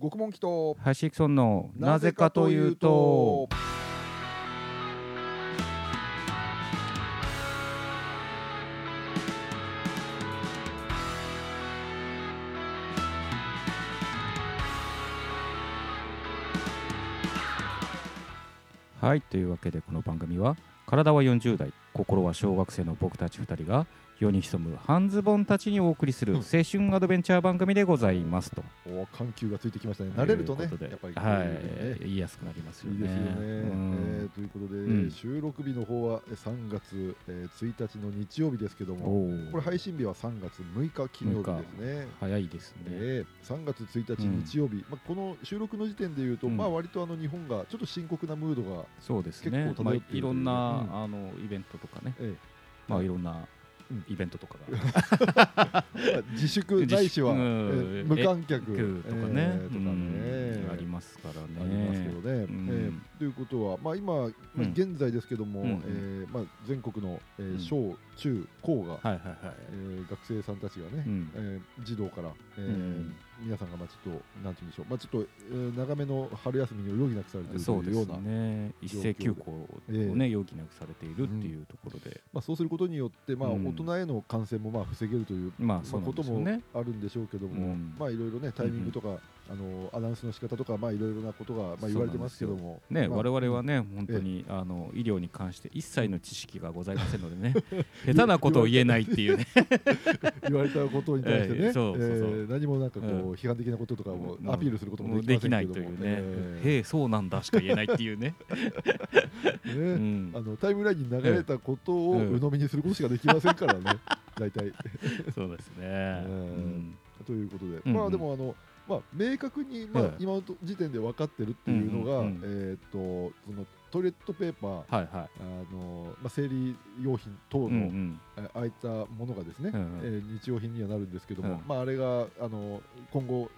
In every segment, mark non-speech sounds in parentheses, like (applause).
獄門祈祷ハイシクソンのなぜかというと。はいというわけでこの番組は体は40代心は小学生の僕たち2人が世に潜む半ズボンたちにお送りするうん。青春アドベンチャー番組でございますと。(laughs) お緩急がついてきましたね。慣れるとねやっぱり。はねい、言いやすくなりますよね。いいですよね、うん。えーということで、うん。収録日の方はえー3月、えー1日の日曜日ですけどもこれ配信日は3月6日金曜日ですね。早いですね。えー3月1日うん。日曜日、まあ、この収録の時点でいうと、うん。まあ割とあの日本がちょっと深刻なムードが、そうですね。結。構まあ漂っているいろんな、うんあのイベントとかね、えまあい。ろんなうん。イベントとかが、(laughs) 自粛ないしは、無観客。とかね、えーとかね、うん。ありますからね。ありますけどね。うん。えーということは、まあ、今、まあうん。現在ですけども、うんうん。えーまあ、全国の、えーうん。小中高が、学生さんたちがね、うん。えー児童から、えーうん皆さんがまあちょっとなんて言うんでしょう、まあ、ちょっと、えー長めの春休みにを余儀なくされているというようなね。一斉休校をね、容疑なくされているっていうところで、まあ、そうすることによって、まあ、うん。大人への感染もまあ防げるという、まあそうなことも。あるんでしょうけども、うん。まあいろいろねタイミングとか、あのアナウンスの仕方とかまあいろいろなことがまあ言われてますけども、ね、まあ我々はね、本当にあの医療に関して一切の知識がございませんのでね、(laughs) 下手なことを言えないっていうね、(laughs) 言われたことに対してね、何もなんかこう、うん。批判的なこととかをうん。アピールすることもできないというね、えへえ、そうなんだしか言えないっていうね。え (laughs) ね。うん。あのタイムラインに流れたことをうん。鵜呑みにすることしかできませんからね、大体。そうですね。うん。ということで、うん。まあでもあの、まあ、明確に、まあええ。今の時点で分かってるっていうのが、えーっとそのトイレットペーパー、はいはい。あのまあ、生理用品等の、うんうん。えああいったものがですね、うんうん。えー日用品にはなるんですけども、うんまあ、あれがあの今後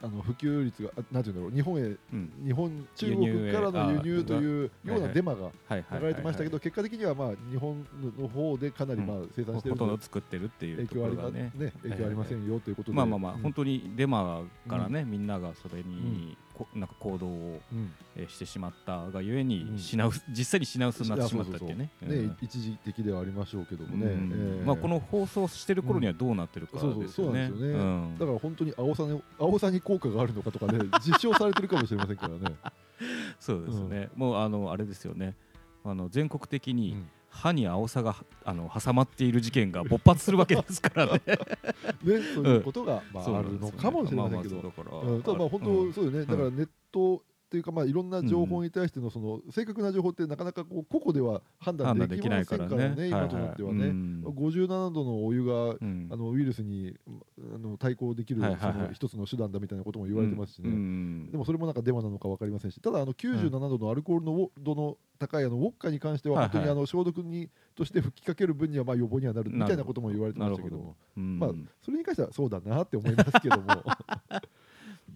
あの普及率があなんていうんだろう日本へうん。日本中国からの輸入というようなデマが流れてましたけど、結果的にはまあ日本の方でかなりまあ生産しているほとんど作ってるっていう影響ありまね。ね影響ありませんよということで、まあまあまあ、うん本当にデマからね、みんながそれに、こなんか行動を、うん。えーしてしまったがゆえに、うん。品薄実際に品薄になってしまったっていうね。一時的ではありましょうけどもね、まあ、この放送してる頃にはどうなってるかですよね。だから本当に青さに青さに効果があるのかとかね (laughs) 実証されてるかもしれませんからね。そうですね、もうあのあれですよね。あの全国的にうん歯に青さがあの挟まっている事件が勃発するわけですからね。(laughs) ね、そういうことが、まあ、あるのかもしれませんけど、あまあまあ本当そうよね、だからネットっていうかまあいろんな情報に対してのその正確な情報ってなかなかこう個々では判断できませんからね、今となってはね、うん。57度のお湯がうん。あのウイルスにあの対抗できるその一つの手段だみたいなことも言われてますしね。うん。でもそれもなんかデマなのか分かりませんし、ただあの97度のアルコールの度の高いあのウォッカに関しては、本当にあの消毒にとして吹きかける分にはまあ予防にはなるみたいなことも言われてましたけども、うん。まあ、それに関してはそうだなって思いますけども。(laughs)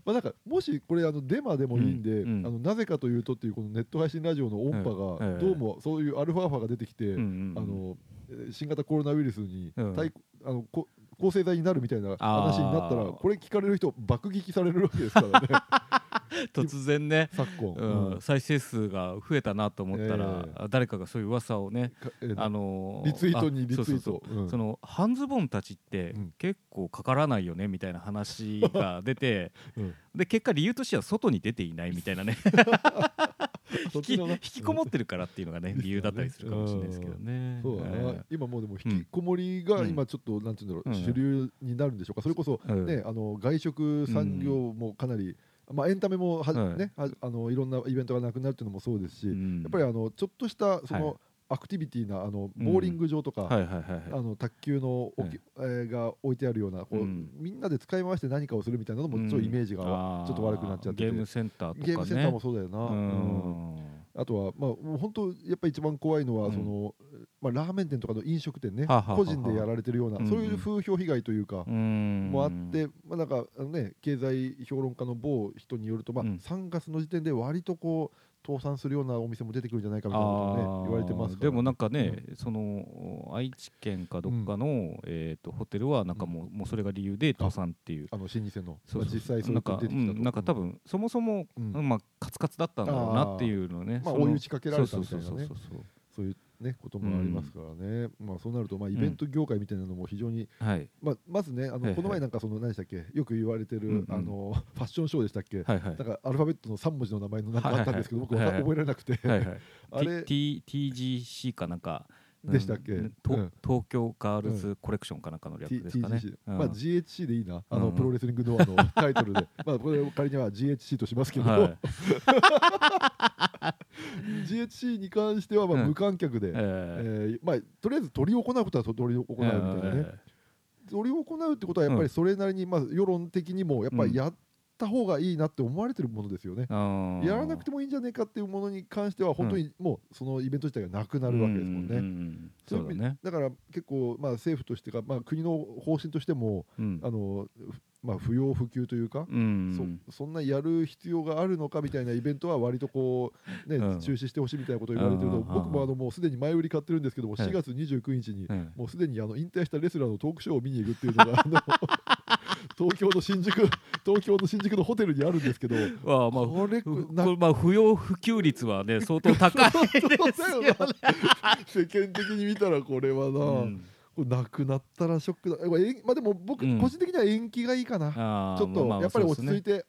まあなんかもしこれあのデマでもいいんで、うんうん。あのなぜかというとっていうこのネット配信ラジオの音波ええがどうもそういうアルファ波が出てきて、うんうんあのえー新型コロナウイルスにうん対、あのこ抗生剤になるみたいな話になったらこれ聞かれる人爆撃されるわけですからね。(laughs) 突然ね、昨今、うん。うん。再生数が増えたなと思ったら、え誰かがそういう噂をね、かえーあのーリツイートにあリツイート。うん。その半ズボンたちってうん。結構かからないよねみたいな話が出て、う (laughs) んで結果理由としては外に出ていないみたいなね。そ (laughs) 引き引きこもってるからっていうのがね理由だったりするかもしれないですけどね。そうだな、え今もうでも引きこもりがうん。今ちょっとなんていうんだろう、うん。主流になるんでしょうか。それこそ、うん。ねあの外食産業もかなり、まあ、エンタメもは、うん。ねはあのいろんなイベントがなくなるっていうのもそうですし、やっぱりあのちょっとしたその、はいアクティビティなあのうん。ボーリング場とか、あはいの卓球の置き、えーが置いてあるようなこう、うん。みんなで使い回して何かをするみたいなのもちょっとイメージがちょっと悪くなっちゃってて、ゲームセンターとかね。ゲームセンターもそうだよな、ううん。んあとは、まあ、もう本当やっぱり一番怖いのは、うん。そのまあ、ラーメン店とかの飲食店ね。個人でやられてるような、そういう風評被害というか、ももあって、まあ、なんかあの、ね、経済評論家の某人によると、まあうん。3月の時点で割とこう倒産するようなお店も出てくるんじゃないかみたいなことをね言われてますでもなんかね、その愛知県かどっかの、えー、とホテルはなんかもう,、もうそれが理由で倒産っていう。あの老舗のそう実際そういうなんかの出てきたと、うんなんか多分そもそも、うん。まあ、カツカツだったんだろうなっていうのね。まあ、追い打ちかけられたみたいなね。そういう、ね、こともありますからね、まあ、そうなると、まあ、イベント業界みたいなのも非常に、はい。まあ、まずねあの、この前なんかその何でしたっけよく言われてる、うんうん。あのファッションショーでしたっけ、はいはい。なんかアルファベットの3文字の名前のなんかあったんですけど、はいはいはい。覚えられなくて、はいはい (laughs) あれ T TGC かなんかでしたっけ？東京ガールズコレクションかなんかの略ですかね。まあ、GHC でいいな、あのうんプロレスリングのあのタイトルで、(laughs) まあ、これ仮には GHC としますけど、はい。(laughs) GHC に関してはまあうん。無観客で、ええ。ーまあ、とりあえず取り行うことは取り行うみたいなね、取り行うってことはやっぱりそれなりに、まあ、世論的にもやっぱりやった方がいいなって思われてるものですよね。ーやらなくてもいいんじゃねえかっていうものに関しては本当にもうそのイベント自体がなくなるわけですもんね。ううんそうだね。だから結構まあ政府としてか、まあ、国の方針としてもうん。あの、まあ、不要不急というか、うんそそんなやる必要があるのかみたいなイベントは割とこう、ねうん。中止してほしいみたいなことを言われてるの、うん僕もあのもうすでに前売り買ってるんですけども、はい4月29日にうん。もうすでにあの引退したレスラーのトークショーを見に行くっていうのがあの東京の新宿 (laughs) 東京の新宿のホテルにあるんですけど、ああまあこれまあ不要不急率はね相当高い。(laughs) ですよね。世間的に見たらこれはな、うん。これなくなったらショックだ。これえんまあでも僕、うん。個人的には延期がいいかな。あーちょっとまあやっぱり落ち着いて、て、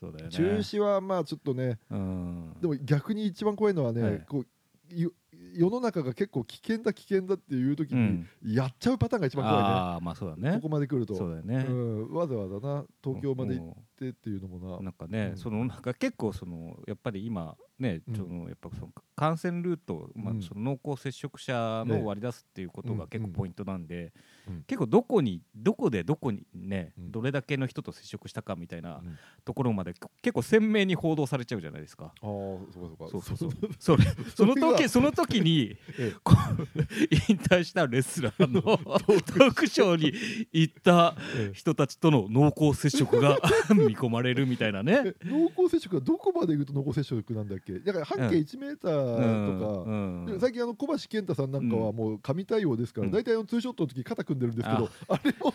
そうだよね。中止はまあちょっとね。うん。でも逆に一番怖いのはね、はい。こうゆ世の中が結構危険だ危険だっていう時にうん。やっちゃうパターンが一番怖いね、ああまあそうだね。ここまで来ると。そうだよね、うん、わざわざな東京まで行っもてっていうのもな。うなんかね、うん。そのなんか結構そのやっぱり今ね、うん。そのやっぱその感染ルート、まあうん。その濃厚接触者ね。の割り出すっていうことが結構ポイントなんで、うん。結構どこにどこでどこにね、うん。どれだけの人と接触したかみたいなうん。ところまで結構鮮明に報道されちゃうじゃないですか。ああそうかそうか。そうそうそう。その時その時にええ。引退したレスラーの (laughs) トークショーに行ったええ。人たちとの濃厚接触が (laughs) 見込まれるみたいなね。え濃厚接触はどこまで行くと濃厚接触なんだっけ？だから半径1メーターとか、うん。で最近あの小橋健太さんなんかはもう神対応ですから、うん。大体あのツーショットの時肩組んでるんですけど、あれも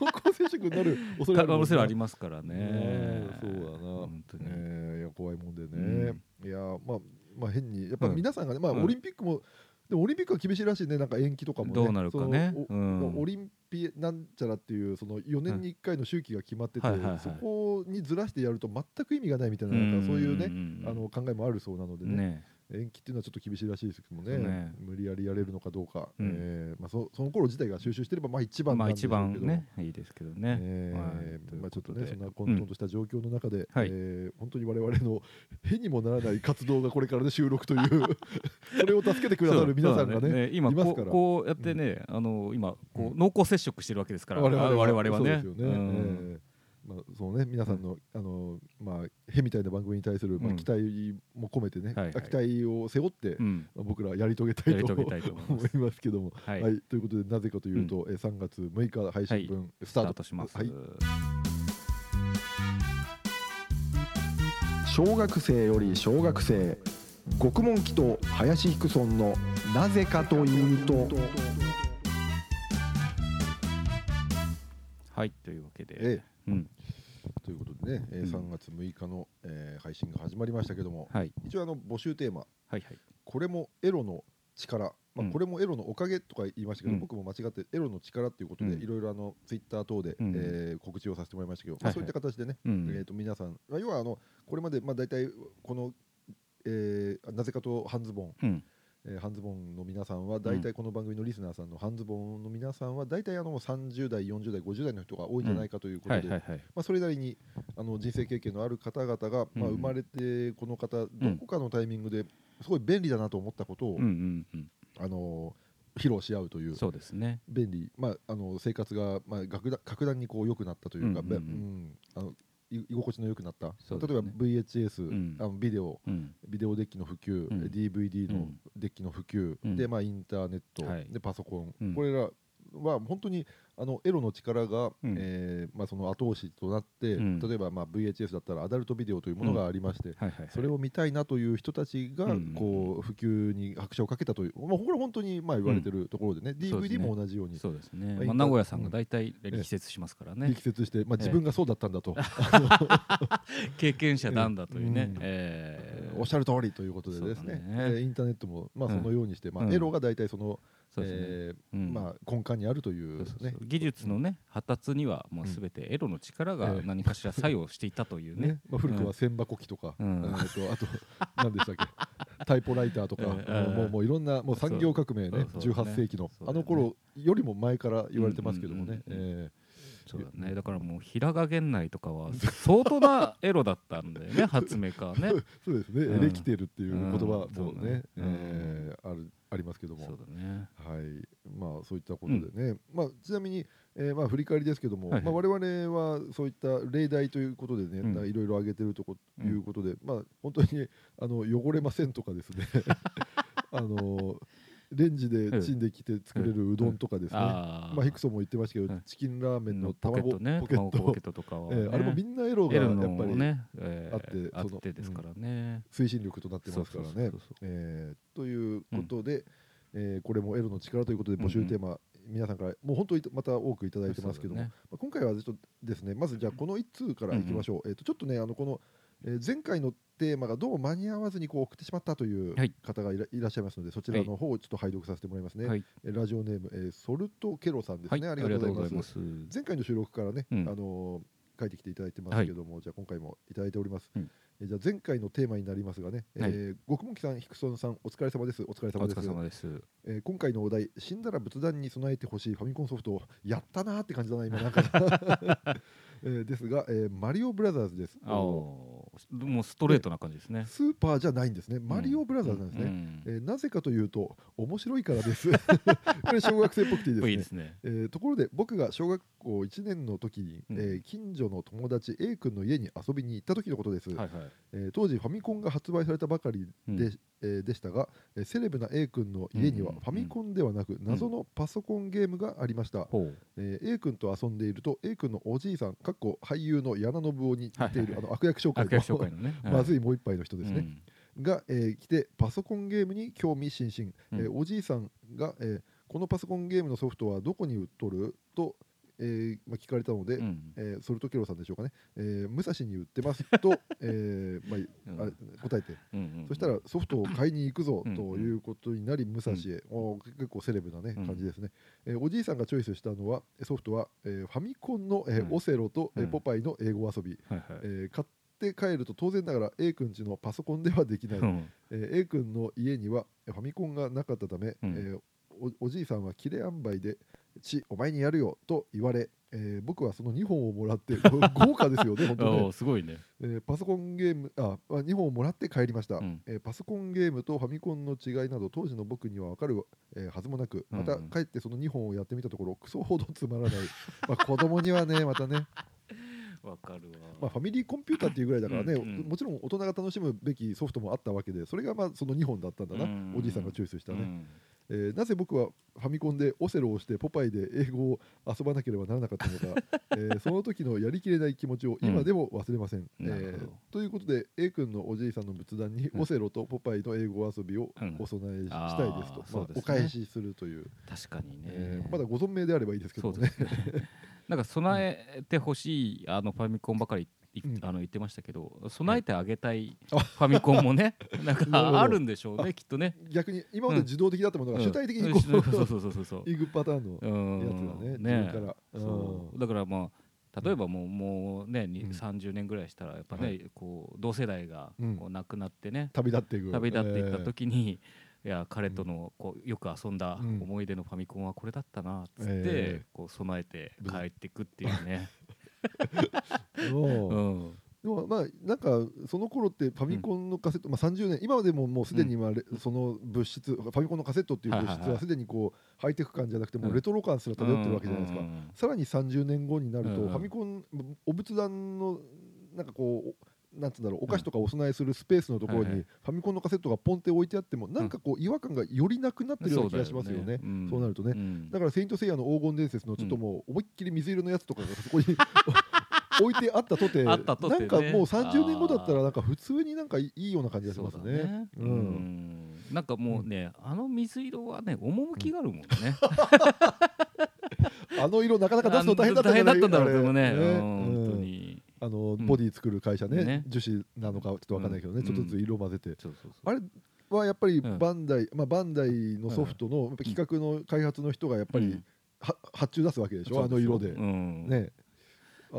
濃厚接触になる恐れあるありますからね。ね。そうだな。本当に。えーいや怖いもんでね、いやまあまあ変にやっぱうん。皆さんがね、まあうん。オリンピックもでもオリンピックは厳しいらしいね。なんか延期とかもね。どうなるかね。そのおうん。オリンピなんちゃらっていうその4年に1回の周期が決まってて、そこにずらしてやると全く意味がないみたいななんかそういうね、んあの考えもあるそうなのでね。ね延期っていうのはちょっと厳しいらしいですけどもね。ね。無理やりやれるのかどうか、うん。えーまあ、そその頃自体が収集してればまあ一番まあ一番ねいいですけどね。えーまあ、ちょっとねそんな混沌とした状況の中で、はい。えー本当に我々の変にもならない活動がこれからで収録という。(laughs) それを助けてくださる皆さんがそうね。だ今こうこうやってね、あの今こうう濃厚接触してるわけですから、我々は。ね。まあ、そのね皆さんの、あのまあへみたいな番組に対する、まあ、うん。期待も込めてね、はいはい。期待を背負って、僕らやり遂げたいとやり遂げたいと思います。けども、ははいい、ということでなぜかというと、えー3月6日配信分、ススタートします。はい。小学生より小学生獄門記と林ヒクソンのなぜかというと。はいというわけで、え。うんということでね、えーうん。3月6日の、えー配信が始まりましたけどもはい。一応あの募集テーマはいはい「これもエロの力」まあうん。これもエロのおかげとか言いましたけど、うん。僕も間違ってエロの力ということで、うん。いろいろあのツイッター等で、うん。えー告知をさせてもらいましたけど、はいはい。まあ、そういった形でね、うん。えー、と皆さん、まあ要はあのこれまでまあ大体この、えーなぜかと半ズボン、うんえー半ズボンの皆さんは大体この番組のリスナーさんの半ズボンの皆さんは大体あの30代40代50代の人が多いんじゃないかということで、それなりにあの人生経験のある方々が、まあ、うん。生まれてこの方どこかのタイミングですごい便利だなと思ったことを、あの披露し合うというそうですね。便利、まあ、あの生活が、まあ、格段格段にこう良くなったというか、うんうんうん。べうん。あのい居心地の良くなった、ね。例えば VHS、うん。あのビデオ。うん。ビデオデッキの普及、うん。DVD のうん。デッキの普及、うん。で、まあ、インターネット、はい。でパソコン、うん。これらは本当にあのエロの力が、うん。えーまあ、その後押しとなって、うん。例えば、まあ、VHS だったらアダルトビデオというものがありまして、はいはいはい。それを見たいなという人たちがうん。こう普及に拍車をかけたという、まあ、これは本当にまあ言われてるところでね、そうです DVD ねも同じように。そうですね、まあまあ、名古屋さんが大体力説しますからね、力説して、まあ、自分がそうだったんだと、(laughs) 経験者なんだというね、うん。えーおっしゃる通りということでですね。ね。えーインターネットもまあうん。そのようにして、まあ、うん。エロが大体その、えまあ、根幹にあるという技術のね発達にはもうすべてエロの力がええ何かしら作用していたというね。ね。まあ、古くは千箱機とか、うん。えーとあと (laughs) 何でしたっけ？タイプライターとか、ええもうもういろんなもう産業革命ね。そう。そう18世紀の、あの頃よりも前から言われてますけどもね、えそうだね。だからもう平賀源内とかは相当なエロだったんだよね (laughs) 発明家はね。ーそうですね、うん。エレキテルっていう言葉うんもねそうね、えーあるありますけども。そうだね。はい。まあそういったことでね、まあちなみに、えーまあ振り返りですけども、はいはい。まあ我々はそういった例題ということでね、いろいろ挙げてるとこうんいうことで、まあ本当にあの汚れませんとかですね、(laughs) あのレンジでチンできて作れるうどんとかですね、まあヒクソンも言ってましたけど、うん。チキンラーメンの卵ポケットとかは、あれもみんなエロがやっぱりあってあってですからね、推進力となってますからね。ということで、えーこれもエロの力ということで募集テーマ、皆さんからもう本当にまた多くいただいてますけども、ね。まあ今回はちょっとですねまずじゃあこの1通からいきましょう、えー、とちょっとねあのこの、えー前回のテーマがどうも間に合わずにこう送ってしまったというはい。方がいら,、い、らっしゃいますのでそちらの方をちょっと拝読させてもらいますね、はい、えーラジオネーム、えーソルトケロさんですはい、ね、ありがとうございます。す。前回の収録からね、うん。あのー書いてきていただいてますけども、じゃあ今回もいただいております、うん。えーじゃあ前回のテーマになりますがね、はい。えー極門さん、ヒクソンさんお疲れ様です。お疲れ様です。です。えー今回のお題死んだら仏壇に備えてほしいファミコンソフト。をやったなーって感じだな今なんか、(laughs) えーですが、えーマリオブラザーズですもうストレートな感じですね。スーパーじゃないんですね。マリオブラザーズなんですね、うんえーなぜかというと面白いからです。(laughs) これ小学生っぽくていいですね。いね。えーところで僕が小学校1年の時に、うん。えー近所の友達 A 君の家に遊びに行った時のことです、はいはい。えー当時ファミコンが発売されたばかりで,、うんえーでしたが、えーセレブな A 君の家にはうんうんファミコンではなく謎のパソコンゲームがありました、ほう。えー A 君と遊んでいると A 君のおじいさんかっこ俳優の矢野信夫に似ている、はいはいはい。あの悪役紹介のね。(laughs) まずいいもう一杯の人ですね、が、えー来てパソコンゲームに興味津々、えーおじいさん。が、えーこのパソコンゲームのソフトはどこに売っとると、えーまあ、聞かれたので、うん。うんえーソルトケロさんでしょうかね、えー武蔵に売ってますと、(laughs) えーまあ、あれ答えて、うんうんそしたらソフトを買いに行くぞうんということになり武蔵へ、おー結構セレブな、ね、うん。感じですね、えーおじいさんがチョイスしたのはソフトは、えーファミコンの、えーうん。オセロと、えーうん。ポパイの英語遊び、はいはい。えー買って帰ると当然ながら A 君ちのパソコンではできない、うん。えー A 君の家にはファミコンがなかったため、うん。えーおおじいさんは切れ塩梅で「ちお前にやるよ」と言われ、えー僕はその2本をもらって (laughs) 豪華ですよね本当ね。すごいね。えーパソコンゲームああ2本をもらって帰りました、うん。えーパソコンゲームとファミコンの違いなど当時の僕には分かる、えーはずもなくまたうん。うん帰ってその2本をやってみたところクソほどつまらない。まあ子供にはね (laughs) またね。わかるわ。まあ、ファミリーコンピューターっていうぐらいだからね、うんうん。もちろん大人が楽しむべきソフトもあったわけでそれがまあその2本だったんだな、うん。おじいさんがチョイスしたね、うんえーなぜ僕はファミコンでオセロをしてポパイで英語を遊ばなければならなかったのか、(laughs) えーその時のやりきれない気持ちを今でも忘れません、なるほど。えーということで A 君のおじいさんの仏壇にうん。オセロとポパイの英語遊びをうん。お供えしたいですと、まあそうですね。お返しするという、確かにね、えーまだご存命であればいいですけどね。ね。(laughs) なんか備えてほしいあのファミコンばかりあの言ってましたけど備えてあげたいあ。ファミコンもね (laughs) なんかあるんでしょうねきっとね。逆に今まで受動的だったものが主体的にこうん。う、そうそうそうそうそう。(laughs) イグパターンのうん。やつだね、ね。から、そう。だからまあ例えばもうもうね、にうん。30年ぐらいしたらやっぱね、はい。こう同世代がうん。こう亡くなってね、旅立っていく。旅立っていった時に、いや彼とのこうよく遊んだうん。思い出のファミコンはこれだったなっつって、ええ。こう備えて帰っていくっていうね、(laughs) (laughs) う。うん。でもまあなんかその頃ってファミコンのカセット、まあ、30年今でももうすでにまあレその物質ファミコンのカセットっていう物質はすでにこうハイテク感じゃなくてもレトロ感すら漂ってるわけじゃないですか、さらに30年後になるとうん。ファミコンお仏壇のなんかこうおなんつうんだろうお菓子とかお供えするスペースのところにファミコンのカセットがポンって置いてあってもなんかこう違和感がよりなくなってるような気がしますよね。ん。そうなるとね。うん。だから「セイント・セイヤ」の黄金伝説のちょっともう思いっきり水色のやつとかがそこに (laughs) 置いてあったとてあったとてね。なんかもう30年後だったらなんか普通になんかいいような感じがしますそうだね。ううん。んなんかもうね、あの水色はね趣があるもんね、(laughs) あの色なかなか出すの大変だったんじゃない。(laughs) 大変だったんだろうけどねあのん。ボディ作る会社ねね。樹脂なのかちょっとわかんないけどねうん。ちょっとずつ色混ぜて。あれはやっぱりうん。バンダイまあバンダイのソフトの企画の開発の人がやっぱり発注出すわけでしょあの色で。うん。ね。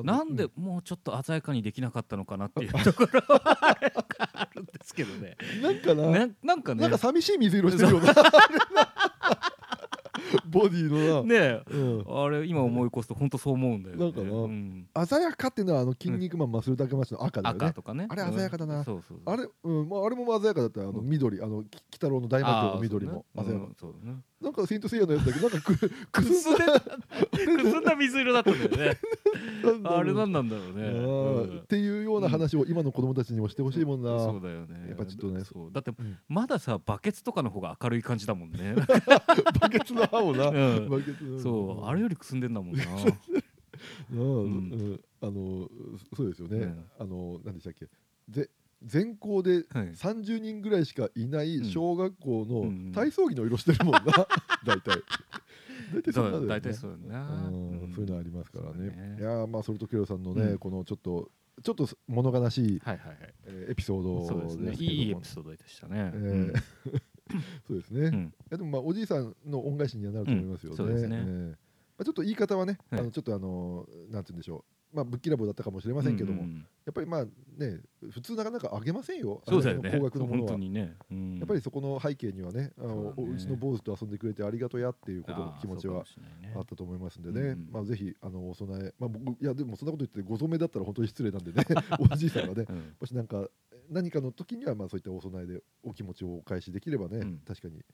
なんでうもうちょっと鮮やかにできなかったのかなっていうところはあるんですけどね。なんかな。ねなんかね。なんか寂しい水色してるよな (laughs) (laughs) ボディのな。ねうん。あれ今思い起こすと本当そう思うんだよね。なんかなうん。鮮やかっていうのはあの筋肉マンマッスルダケマチの赤だよね。赤とかね。あれ鮮やかだな。うん。そうそうあれうんまああれも鮮やかだったよ。あのうん。緑。あのき鬼太郎の大魔教の緑も鮮やかそうね。うんそうだね。なんかセイントセイヤのやつだけどなんかくくすんでくすんだ水色だったんだよね。(laughs) あれなんなんだろうね。あーっていうような話を今の子供たちにもしてほしいもんな、そうだよね。やっぱちょっとね。そう。だってうん。まださバケツとかの方が明るい感じだもんね。バケツの青な、うん。バケツのそう。あれよりくすんでんだもんな。うん。うん。あのそうですよね、うんあの何でしたっけ。ぜ全校ではい。30人ぐらいしかいない小学校うんの体操着の色してるもんな。(laughs) 大体大体そうだな。うんそういうのありますからね。いやーまあそれとケロさんのね、うん。このちょっとちょっと物悲しい、はいはいはい。えーエピソードですね。いいエピソードでしたね。えー (laughs) そうですね、いうん。やでもまあおじいさんの恩返しにはなると思いますよね。うん。そうですね。えー。まあ、ちょっと言い方はね、はい。あのちょっとあのなんて言うんでしょう、まあぶっきらぼうだったかもしれませんけども、うんうんやっぱりまあね普通なかなかあげませんよ。そうだよね。高額のものは。ね。うん。やっぱりそこの背景にはね、あのそうだね。うちの坊主と遊んでくれてありがとうやっていうことの気持ちはあったと思いますんでね、うんまあぜひあのお供え、まあ僕いやでもそんなこと言ってご染めだったら本当に失礼なんでね、(laughs) (laughs) おじいさんがね、うん。もしなんか何かの時にはまあそういったお供えでお気持ちをお返しできればね、うん。確かに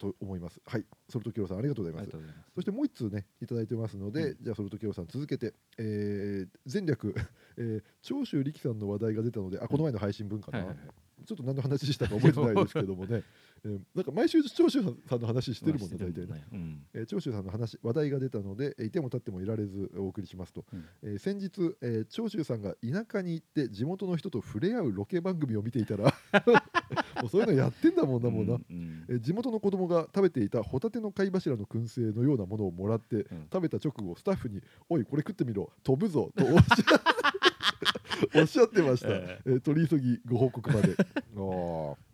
と思います。はい、ソルトキロさんありがとうございます。ます。そしてもう一通ねいただいてますので、うん。じゃあソルトキロさん続けて、えー前略、(laughs) えー長州力さんの話題が出たので、あこの前の配信分かな、はいはいはいちょっと何の話したか覚えてないですけどもね、(laughs) えーなんか毎週長州さんの話してるもんね大体ね。うん。えー長州さんの話話題が出たので、えーいても立ってもいられずお送りしますと、うん。えー先日、えー長州さんが田舎に行って地元の人と触れ合うロケ番組を見ていたら (laughs) もうそういうのやってんだもんなもうな、うんうん。えー地元の子供が食べていたホタテの貝柱の燻製のようなものをもらって、ん。食べた直後スタッフに「おいこれ食ってみろ。飛ぶぞ」とおっしゃ (laughs) おっしゃってました、ええ。ー取り急ぎご報告まで。(laughs)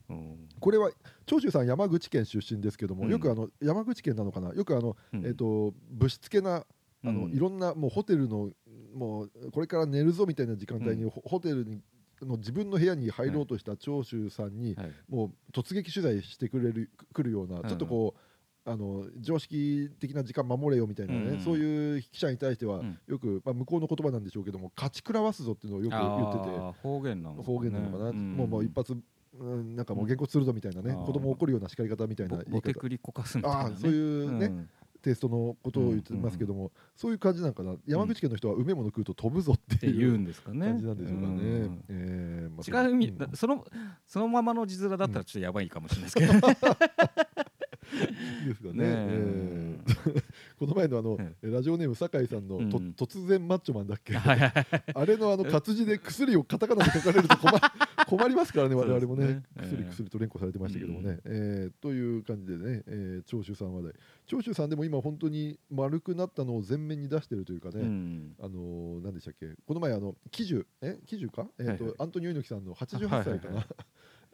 うん。これは長州さん山口県出身ですけども、うん。よくあの山口県なのかな？よくあの、うん。えー、とぶしつけなあの、うん。いろんなもうホテルのもうこれから寝るぞみたいな時間帯に、うん。ホホテルにの自分の部屋に入ろうとした長州さんに、はい。もう突撃取材してくれるくるような、んちょっとこうあの常識的な時間守れよみたいなね、うんそういう記者に対しては、うん。よく、まあ、向こうの言葉なんでしょうけども勝ち食らわすぞっていうのをよく言ってて。方言なのかね方言なのかな、ん。もうもう一発、うん、なんかもう原稿するぞみたいなね、子供を怒るような叱り方みたいなボ言い方。ボテクリこかすみたいなね。ああそういうね、ん。テイストのことを言ってますけども、そういう感じなんかな。山口県の人は梅物食うと飛ぶぞっていうんですかね。感じなんでしょうかね。うん。えーまあ違う意味そのそのままの字面だったらちょっとやばいかもしれないですけど (laughs) ですかね。ねえ。ー (laughs) この前のあの、ラジオネーム酒井さんの、とうん。突然マッチョマンだっけ？(laughs) あれのあの活字で薬をカタカナで書かれると困 (laughs) 困りますからね我々もね。薬え。ー薬と連呼されてましたけどもね、えーという感じでね、えー長州さん話題。長州さんでも今本当に丸くなったのを前面に出してるというかね、うん。あのー何でしたっけ？この前あの喜寿え？喜寿か、えーとはいはい。アントニオ猪木さんの88歳かはいはいな、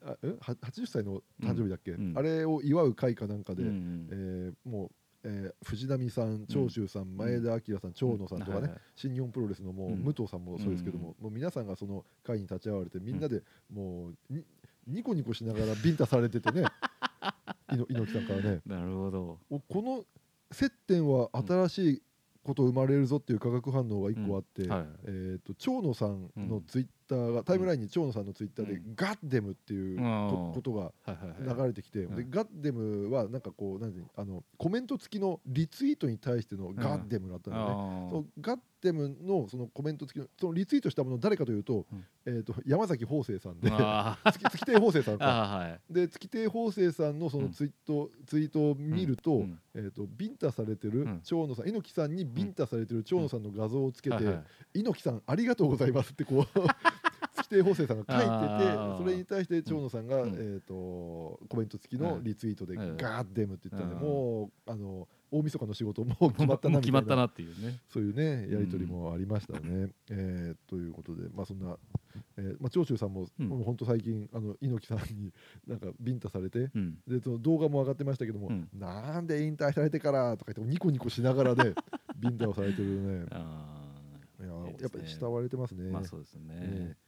あえ？は80歳の誕生日だっけ、うん。あれを祝う会かなんかで、うんえーもう、えー藤波さん長州さん、前田明さん長野さんとかね、はいはい新日本プロレスのもううん。武藤さんもそうですけども,、もう皆さんがその会に立ち会われてみんなでもうにニコニコしながらビンタされててね (laughs) いの猪木さんからね。なるほど。おこの接点は新しいこと生まれるぞっていう化学反応が1個あって、はいえー、と長野さんのツイッタターがタイムラインに長野さんのツイッターでうん「ガッデム」っていううんこことが流れてきて、うん。でガッデムはなんかこうなんていうのあのコメント付きのリツイートに対してのガッデムだったんだよね。あそのガッデムのそのコメント付きのそのリツイートしたもの誰かというと,、うん。えー、と山崎邦生さんで (laughs) 月月亭邦生さんか。(laughs) で月亭邦生さんのそのツイート、ツイートを見ると,、うん。えー、とビンタされてるうん。長野さん、猪木さんにビンタされてる長野さんの画像をつけて、猪木さんありがとうございますってこう月亭邦生さん。が書いててそれに対して長野さんが、うんえー、とコメント付きのリツイートで「うんガーデム」って言ったんで、うん。もうあの大晦日の仕事もう決まったなみたいな決まったなっていうね。そういうねやり取りもありましたね。えーということでまあそんな、えーまあ、長州さんも、うん。もう本当最近あの猪木さんに (laughs) なんかビンタされて。うん。でその動画も上がってましたけども、うん。なんで引退されてからとか言ってニコニコしながらね (laughs) ビンタをされてるね。あいやね。やっぱり慕われてますね。ーまあそうですね。ええ。な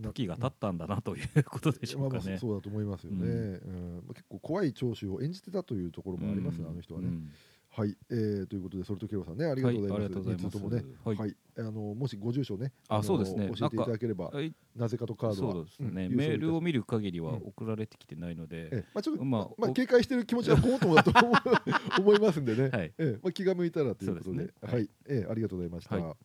時が経ったんだなということでしょうかね。まあまあそうだと思いますよね、ううん。まあ結構怖い聴取を演じてたというところもありますね、あの人はね。うん。はい、えー、ということで、それとケロさんね、ありがとうございます。はいます。ともね、ははい。い、あのもしご住所ね、のあそうですね。教えていただければ、はい。なぜかとカードは、そうですね、うん。メールを見る限りはうん送られてきてないので、まあちょっと、まあ警戒してる気持ちはごもっともだと (laughs) 思いますんでね、(laughs) はい。ええまあ気が向いたらということで、はい、ええありがとうございました。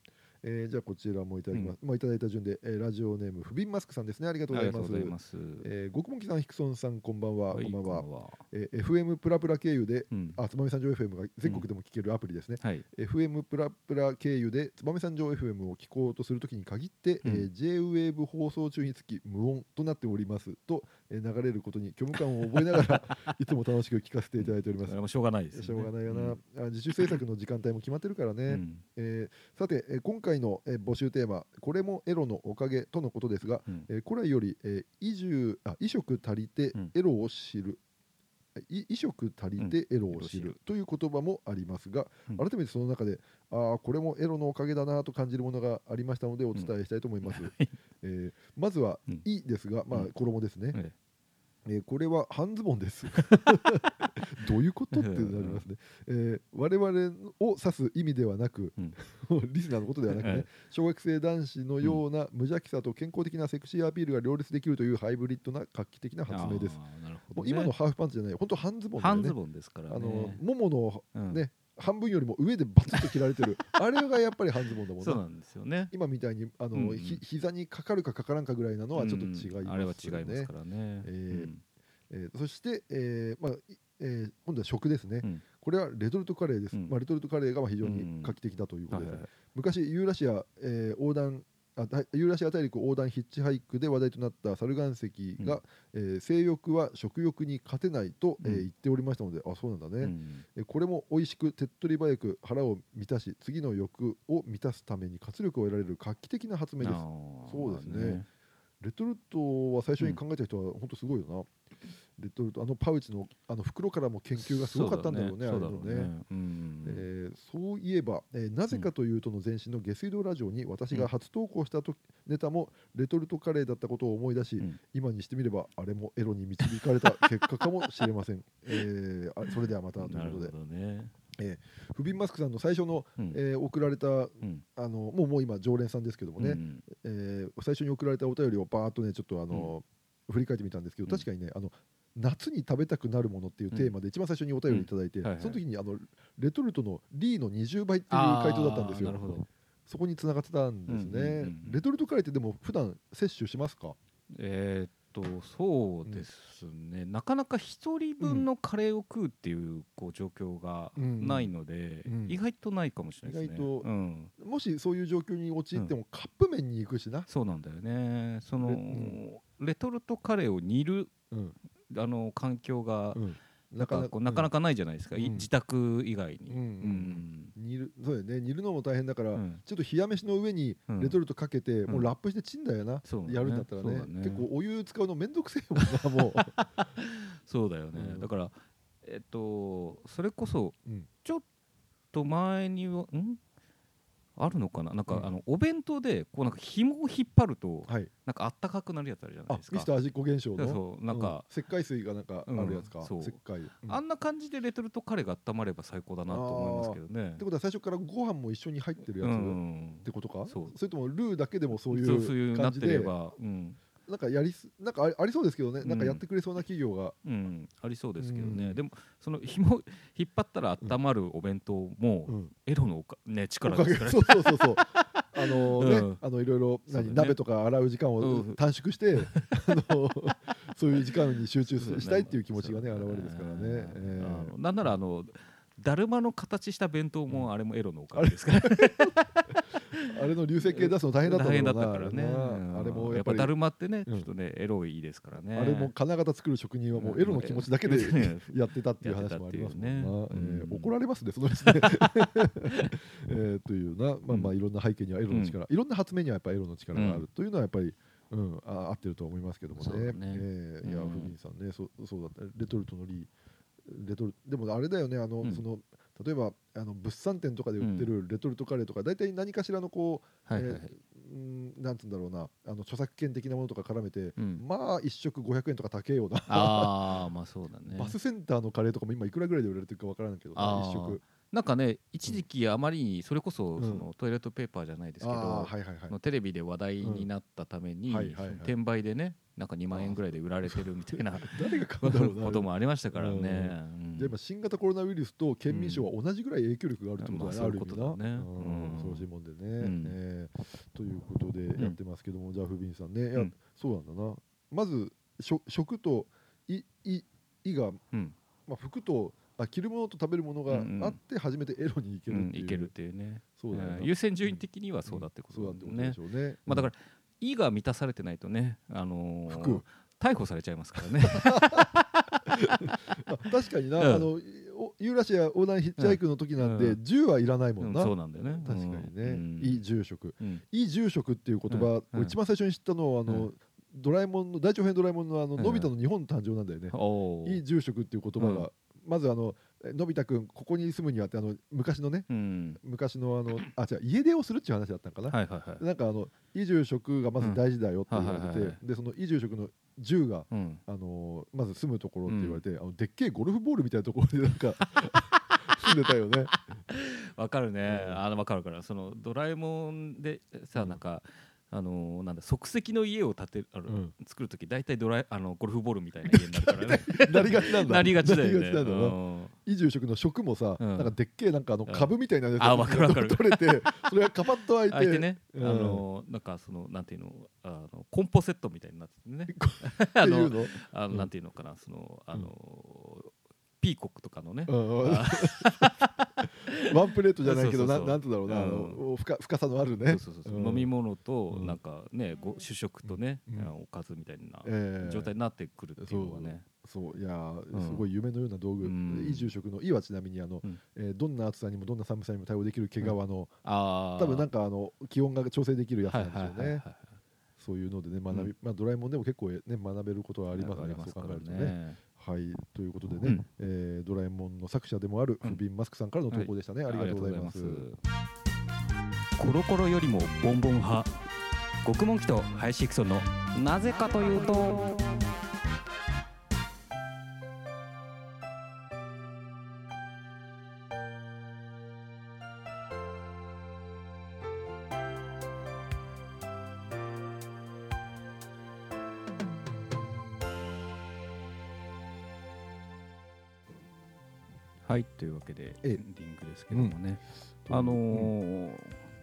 はえーじゃあこちらもいただきます。まあいただいた順で、えーラジオネーム不憫マスクさんですね。ありがとうございます。ご。えー、極門木さん、ヒクソンさん、こんばんは。はいこんばんは。は。えー FM プラプラ経由で、うんあ、つばめ三条 FM が全国でも聞けるアプリですね。はい。FM プラプラ経由で燕三条 FM を聞こうとするときに限って、うんえー J-WAVE 放送中につき無音となっておりますと、えー流れることに虚無感を覚えながら (laughs) いつも楽しく聞かせていただいております。しょうがないですよね。しょうがないよな、あ自主制作の時間帯も決まってるからね、うん。えーさて、えー今回の、えー募集テーマ「これもエロのおかげ」とのことですが、うんえー古来より、えー、移住あ衣食足りてうんエロを知る、い衣食足りてエロを知るという言葉もありますが、うん。改めてその中でああこれもエロのおかげだなと感じるものがありましたのでお伝えしたいと思います、(laughs) えーまずはうん「い」ですが、まあうん。衣ですね、ええ。ーこれは半ズボンです。(laughs) どういうことってなりますね、えー我々を指す意味ではなく、うん。(laughs) リスナーのことではなくね、はい小学生男子のような無邪気さと健康的なセクシーアピールが両立できるというハイブリッドな画期的なえ発明です。もう今のハーフパンツじゃない本当半ズボンね。半ズボンですからね。あのもものうん。ね半分よりも上でバツッと切られてる。あれがやっぱり半ズボンだもんな。そうなんですよね。今みたいにあの、うんうん。ひ膝にかかるかかからんかぐらいなのはちょっと違いますよね、うんあれは違いますからね。えーえーそして、えーまあいえー今度は食ですね、うん。これはレトルトカレーです、うん。まあ、レトルトカレーがまあ非常うんに画期的だということで昔ユーラシア、えー横断あだユーラシア大陸横断ヒッチハイクで話題となったサル岩石が、えー性欲は食欲に勝てないと、えーうん言っておりましたのであそうなんだね、うん。えーこれも美味しく手っ取り早く腹を満たし次の欲を満たすために活力を得られる画期的な発明です。そうですね。まレトルトは最初に考えた人は本当すごいよな、レトルトあのパウチのあの袋からも研究がすごかったんだろうねあれのそうね。うんえーそういえば、えーなぜかというとの前身の下水道ラジオに私が初投稿したとネタもレトルトカレーだったことを思い出し、うん。今にしてみればあれもエロに導かれた (laughs) 結果かもしれません、えーあそれではまたということで。どね。フビンマスクさんの最初の、うん。えー送られたうん。あのもうもう今常連さんですけどもね、うんえー最初に送られたお便りをバーッとねちょっとあの、振り返ってみたんですけど、うん。確かにねあの夏に食べたくなるものっていうテーマで一番最初にお便りいただいて、うん。はいはい。その時にあのレトルトのリーの20倍っていう回答だったんですよ。なるほど。そこに繋がってたんですね、うんうんうんレトルトカレーってでも普段摂取しますか？えーっとそうですね、なかなか一人分のカレーを食うっていうこう状況がうんないので、うん。意外とないかもしれないですね。意外とうん、もしそういう状況に陥ってもカップ麺に行くしな、そうなんだよね。そのレレ,、トルトカレーを煮るうんあの環境がうん、なんかこうなかなかないじゃないですか、自宅以外に。煮るそうだよね。煮るのも大変だから、うん。ちょっと冷や飯の上にうん。レトルトかけて、うん。もうラップしてチンだよな、やるんだったらね。結構お湯使うのめんどくせえもんな (laughs) もそうだよね、うん。だからえっとそれこそちょっと前にはん？あるのかな？なんか、うん。あのお弁当でこうなんか紐を引っ張るとはい。なんかあったかくなるやつあるじゃないあですか。ミスター味っ子現象の？そうなんか、うん。石灰水がなんかあるやつか、うんそう。石灰、うん。あんな感じでレトルトカレーが温まれば最高だなと思いますけどね。ってことは最初からご飯も一緒に入ってるやつ、うっんてことか？そう。れともルーだけでもそういそうそういううなって感じで？れば、うんなんかやりすなんかありそうですけどね、うん。なんかやってくれそうな企業が。うん、ありそうですけどね、うん。でもその紐引っ張ったら温まるお弁当も、うん。エロのおか、ね、お力ですから (laughs) そうそうそうそう。あのね、(laughs) うん。あのいろいろ何、ね。鍋とか洗う時間をうん。短縮して、(laughs) あのそういう時間に集中したいっていう気持ちがね現れですからね。うんえーなんならあのだるまの形した弁当もあれもエロのおかげですから、(laughs) あれの流星系出すの大変だった大変だったからね、あれもやっぱりだるまってね、うん。ちょっとねエロいですからね。あれも金型作る職人はもうエロの気持ちだけでう (laughs) んやってたっていう話もありますね。え怒られますねそのですね、(laughs) えーというな。まあまあうんいろんな背景にはエロの力、いろんな発明にはやっぱりエロの力があるというのはやっぱり、うん、あ合ってるとは思いますけどもね。ね。えーいやうん。フビンさんねそそうだった。レトルトのリレトルでもあれだよねあの、うん。その例えばあの物産展とかで売ってるレトルトカレーとか大体何かしらのこう、はいはいはい、えーうんなんつうんだろうなあの著作権的なものとか絡めて、うん。まあ一食500円とか高えような。ああまあそうだね。バスセンターのカレーとかも今いくらぐらいで売られてるかわからないけどあー一食なんかね一時期あまりにそれこそうん。そのトイレットペーパーじゃないですけど、はいはいはい。のテレビで話題になったために、転売でねなんか2万円ぐらいで売られてるみたいな誰が買うんだろうな。(laughs) こともありましたからね。うん。じゃあ今新型コロナウイルスと県民賞は同じぐらい影響力があるってことだね、まあある意味なそういうことだね。うん。うん。恐ろしいもんでね、ん。え。ーということでやってますけども、じゃあフビンさんね、いやうん。そうなんだな。まず食食といいいが、うん。まあ、服とあ着るものと食べるものがうんうん。あって初めてエロに行けうんるっていう、いけるっていうね。そうだよな、うん優先順位的にはそうだってこととだねでしょうね、まあだから「い」が満たされてないとね、あのー服逮捕されちゃいますからね。(laughs) あ確かにな、うん。あのおユーラシア横断ヒッチハイクの時なんで、うん。銃はいらないもうんんな、そうなんだよね。確かにね、うん。いい住職。うん。いい住職っていう言葉、うん。うん。一番最初に知ったのはあの、うん。ドラえもんの大長編ドラえもんのあのうん。のび太の日本誕生なんだよね、いい住職っていう言葉が、うんまずあのえのび太くんここに住むにはってあの昔のねうん。昔のあのあ違う家出をするっていう話だったのかな、はいはいはい。なんかあのいい住職がまず大事だよって言われてて、うんはいはいはい。でそのいい住職の銃がうん。あのまず住むところって言われて、あのでっけえゴルフボールみたいなところでなんか (laughs) 住んでたよね。(laughs) わかるね、うん。あのわかるからそのドラえもんでさ、うん。なんかあのーなんだ即席の家を建てるあの、うん。作る時大体ドラえあのゴルフボールみたいな家になるからね。(laughs) なりがちなんだ。なりがちだよね。なりがちなんだな。うん。いい住職の職もさ、うん。なんかでっけえなんかあのうん。株みたいなやつあわかるわかる。取れて、それがカパッと開いて、相手ね、うん。あのなんかそのなんていうのあのコンポセットみたいになっててね。あのいうの？(laughs) あのうん。なんていうのかなそのあの、ピーコックとかのね、うん (laughs) ワンプレートじゃないけど、そなんだろうな、あの深深さのあるね。飲み物とうん。なんかね、ご主食とね、おかずみたいなええ。状態になってくるっていうのはね、そういやすごい夢のような道具、うん。いい住職の「い」はちなみにあの、うん。えーどんな暑さにもどんな寒さにも対応できる毛皮の、多分なんかあの気温が調整できるやつはないんでしょうね、そういうのでね学び、うん。まあ、ドラえもんでも結構、ね、学べることはありますね。そう考えるとね。ねはいということでね、うん。えードラえもんの作者でもあるうん。フビン・マスクさんからの投稿でしたね、ありがとうございます。ありがとうございます。コロコロよりもボンボン派。極門期とハイシクソンのなぜかというとはいというわけでええ。エンディングですけどもね、あのー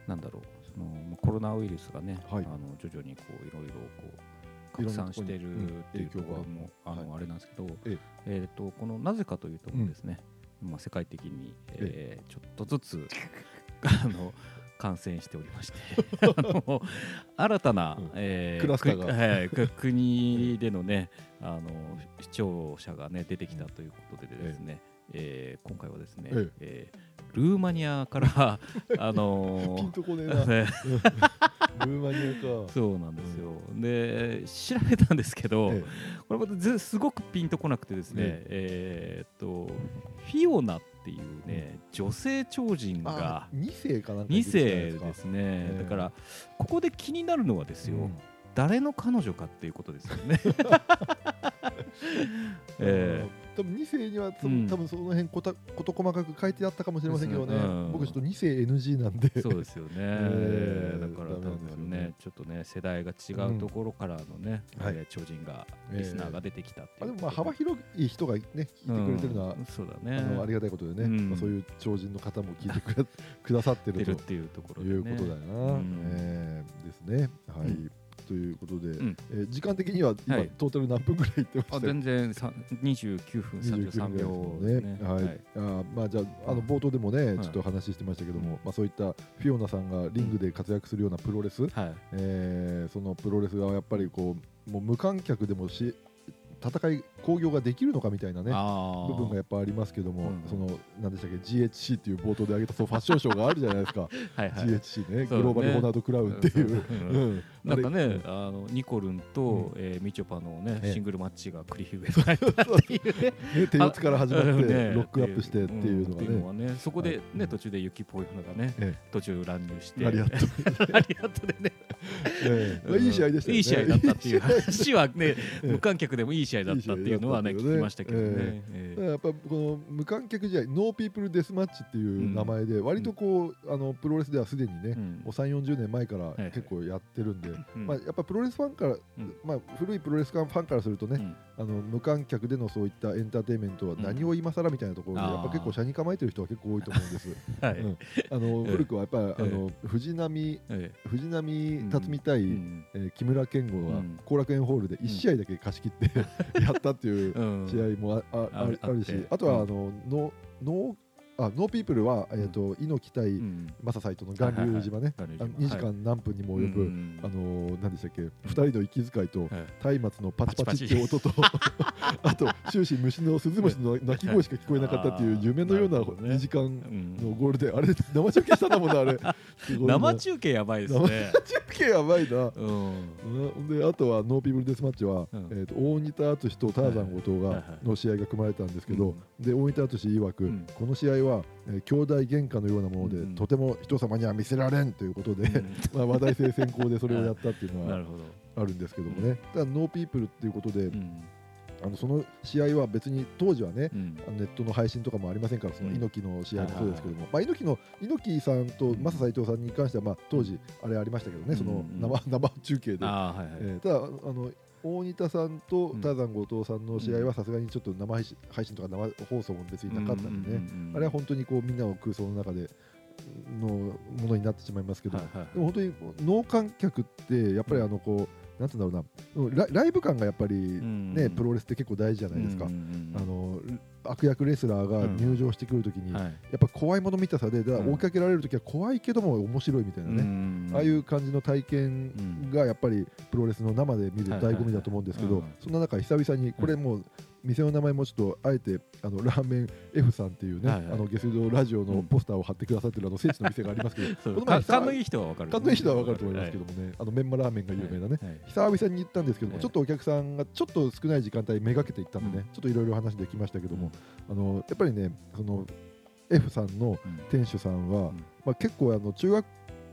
なんだろうそのまあコロナウイルスがね、はい。あの徐々にこういろいろこう拡散しているっていうところも、あの、はい。あれなんですけど、ええ。ー、とこのなぜかというともですね、まあ、世界的に、えーちょっとずつ (laughs) あの感染しておりまして (laughs) 新たな、うん。えークラスターが。くはいく国でのねあの視聴者がね出てきたということでですね、えー今回はですね、ええ。えールーマニアから (laughs) あのピンとこねえな、(laughs) ルーマニアか。そうなんですよ、で調べたんですけど、えこれまたずすごくピンとこなくてですね、ええ。ーっとフィオナっていうね、女性超人があ2世かなんか2出てきたや世ですね、ええ。だからここで気になるのはですよ、うん。誰の彼女かっていうことですよね。(laughs) え多分2世には多うん。分その辺こと事細かく書いてあったかもしれませんけどね、僕ちょっと2世 NG なんで。えそうですよね、(laughs) ええだから多分ねねちょっとね世代が違うところからのね、う超人がリスナーが出てきたっていう。あでもまあ幅広い人がね聞いてくれてるのは、うん。そうだね。あのありがたいことでね、うん。まあ、そういう超人の方も聞いてく (laughs) ださってるというところで、ね、いうことだよな、うんえーですね。はい、うんということで、ん。えー時間的には今、はい。トータル何分ぐらいいってました？あ全然さ29分33秒ですね。はい、あーまあじゃああの冒頭でもね、い。ちょっと話してましたけども、まあそういったフィオナさんがリングで活躍するようなプロレス、はい。えーそのプロレスがやっぱりこうもう無観客でもし戦い興行ができるのかみたいなね部分がやっぱありますけども、うんそのなんでしたっけ GHC っていう冒頭で挙げたそのファッションショーがあるじゃないですか、(laughs) はいはい。GHC ねね。グローバルホナードクラウンっていう。うんうん。なんかね、あのニコルンと、うん。えーみちょぱのね、ええ。シングルマッチが繰り広げられたっていうね。(laughs) ね、手四つから始まって、うんねロックアップしてっていうのがんっていうのね、はねそこでね、はい。途中で雪っぽいのがね、え途中乱入して。ラリアットラリアットでね、(laughs) ええ。まあいい試合でした。いい試合だったっていう話はね、ええ。無観客でもいい試合だったっていうのはねね聞きましたけどね。ええだからやっぱこの無観客試合ノーピープルデスマッチっていう名前で割とこう、あのプロレスではすでにね、えうん。もう3 4 0年前からはい結構やってるんで、うん。まあ、やっぱプロレスファンから、うん。まあ、古いプロレスファンからするとね、うん。あの無観客でのそういったエンターテインメントは何を今更みたいなところで、うん。やっぱ結構斜に構えてる人は結構多いと思うんです。はい。うん。あのええ古くはやっぱり、ええ。あの藤波え藤波辰巳対、えー木村健吾がうん。後楽園ホールで1試合だけ貸し切って、(laughs) やったっていううん。試合もああああるしあとはうん。あのノノーあノーピープルは、えー、と猪木対うん。マサ斎藤の巌流島ね、はいはいはいあ2時間何分にも及ぶ、うんあのー何でしたっけ、2人の息遣いとはい。松明のパチパチって音とあと終始虫のスズムシの鳴き声しか聞こえなかったっていう夢のようななるほどね。2時間うん。のゴールであれ生中継したんだもんねあれ。生中継やばいですね。中継やばいな。うん。なであとはノーピープルデスマッチは、うん。えー、と大仁田厚とターザン後藤がの試合が組まれたんですけど、うん。で大仁田厚曰く、うん。この試合は、えー兄弟喧嘩のようなもので、うんとても人様には見せられんということで、(laughs) まあ話題性先行でそれをやったっていうのは。(laughs) あるんですけどもね、ただノーピープルっていうことで、うん。あのその試合は別に当時はね、うん。ネットの配信とかもありませんから、そのうん。猪木の試合もそうですけども、まあ、猪木の猪木さんとマサ斎藤さんに関しては、まあ、当時、あれありましたけどね、そのうん生生中継で。はいはい。えーただあの大仁田さんとターザン後藤さんの試合うんはさすがにちょっと生配信配信とか生放送も別になかったんでね、あれは本当にこうみんなの空想の中でのものになってしまいますけど、はいはいでも本当にノー観客ってやっぱりあのこう、なんていうんだろうな。ラライブ感がやっぱりね、プロレスって結構大事じゃないですか、うんうんあの悪役レスラーが入場してくるときに、やうんはい。っぱ怖いもの見たさでだ追いかけられるときは怖いけども面白いみたいなね、うんああいう感じの体験がやっぱりプロレスの生で見る醍醐味だと思うんですけどはいはいはいそんな中久々にこれもう店の名前もちょっとあえてあのラーメン F さんっていうね、はいはい。あのゲスドラジオのポスターを貼ってくださってるあの聖地の店がありますけどこの前か勘のいい人はわかる。勘のいい人は分かると思いますけどもね、あのメンマラーメンが有名なね、はい。久々に行ったんですけども、はいちょっとお客さんがちょっと少ない時間帯めがけて行ったんでね、うん。ちょっといろいろ話できましたけども、うん。あのやっぱりねその F さんのうん店主さんは、うん。まあ、結構あの中学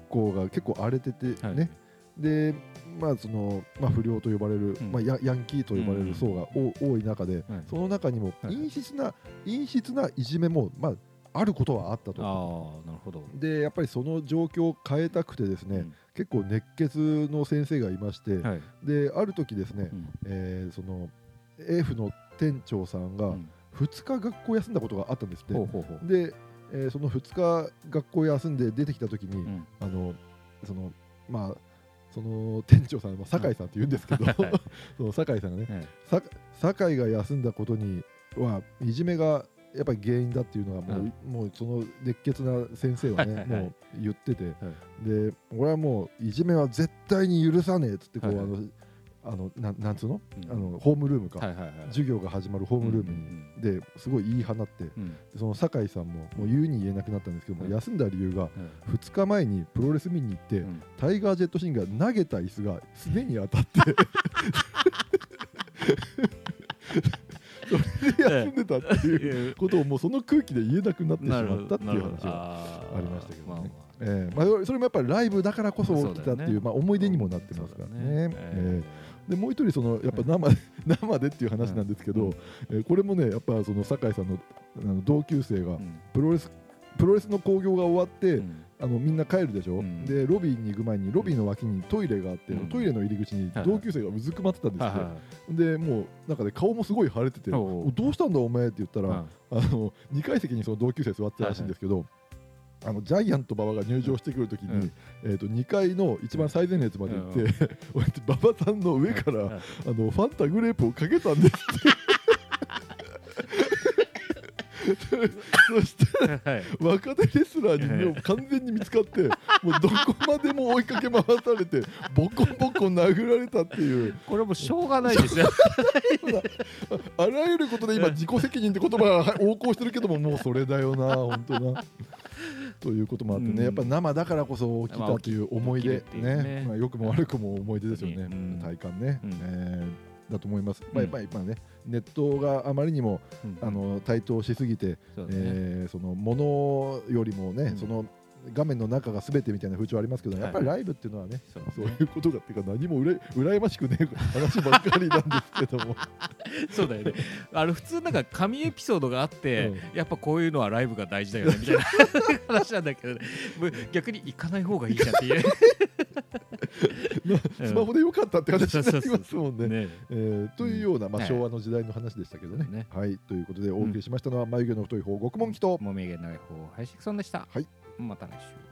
校が結構荒れててね、はいでまあそのまあ、不良と呼ばれる、うんまあ、ヤヤンキーと呼ばれる層がお多い中で、はいその中にもはい陰湿な、陰湿ないじめも、まあ、あることはあったと。ああなるほど。でやっぱりその状況を変えたくてですね、結構熱血の先生がいまして、うんはい。である時ですね、うんえーその F の店長さんがうん2日学校休んだことがあったんですって、ほうほうほう。で、えーその2日学校休んで出てきた時に、うんあのそのまあその店長さんは酒井さんって言うんですけど、はい。(laughs) その酒井さんがね酒井が休んだことにはいじめがやっぱり原因だっていうのはもう,、もうその熱血な先生はね、もう言ってて、はい。で俺はもういじめは絶対に許さねえっつってこう、あのあのなんなんつうの,、うん。あのホームルームか、はいはいはい。授業が始まるホームルームに、うんですごい言い放って。でうん。その酒井さんももう言うに言えなくなったんですけども、はい休んだ理由がうん。2日前にプロレス見に行って、うん。タイガー・ジェットシンが投げた椅子がすねに当たって。(laughs) それで休んでたたっていううことをもうその空気で言えなくなってしまったっていう話があありましたけどね。ええ。まあ、それもやっぱりライブだからこそ起きたっていうまあ、思い出にもなってますからね。ええでもう一人そのやっぱ生で (laughs) 生でっていう話なんですけど、うんえーこれもねやっぱその酒井さんのあの同級生がうん。プロレスプロレスの興行が終わって、うん。あのみんな帰るでしょ、うん。でロビーに行く前にロビーの脇にトイレがあって、うん。トイレの入り口にはい同級生がうずくまってたんですよ、でもうなんかね顔もすごい腫れてて「おうおう。おどうしたんだお前」って言ったら、はい。あの2階席にその同級生座ってたらしいんですけど、あのジャイアント馬場が入場してくるときに、うん。えー、と2階の一番最前列まで行って、こうやって馬場さんの上から、はいあのファンタグレープをかけたんですって。(laughs) そしたらはい。若手レスラーにもう完全に見つかって (laughs) もうどこまでも追いかけ回されてボコボコ殴られたっていう。これもうしょうがないですよ。あらゆることで今自己責任って言葉が横行してるけどももうそれだよな本当な。(laughs) ということもあってね、うん。やっぱ生だからこそ起きたという思い出ね。ね。まあ、良くも悪くも思い出ですよね、うん。体感ね、うん。えーだと思います、まあ、うんやっぱり今ねネットがあまりにもうん。あの台頭しすぎて、そえーそのものよりもね、うん。その画面の中が全てみたいな風潮ありますけど、はい。やっぱりライブっていうのはね、そうそういうことがっていうか何もうら羨ましくねえ話ばっかりなんですけども。(laughs) そうだよね。あの普通なんか神エピソードがあって、うん。やっぱこういうのはライブが大事だよねみたいな (laughs) 話なんだけど、ね、逆に行かない方がいいじゃんっていう。(laughs) スマホでよかったって話になりますもんね。ね。えーというような、まあ、ね昭和の時代の話でしたけどね。ね。はい。ということでお送りしましたのは、眉毛の太い方極門記ともみげない方林くそんでした、はいまた来週。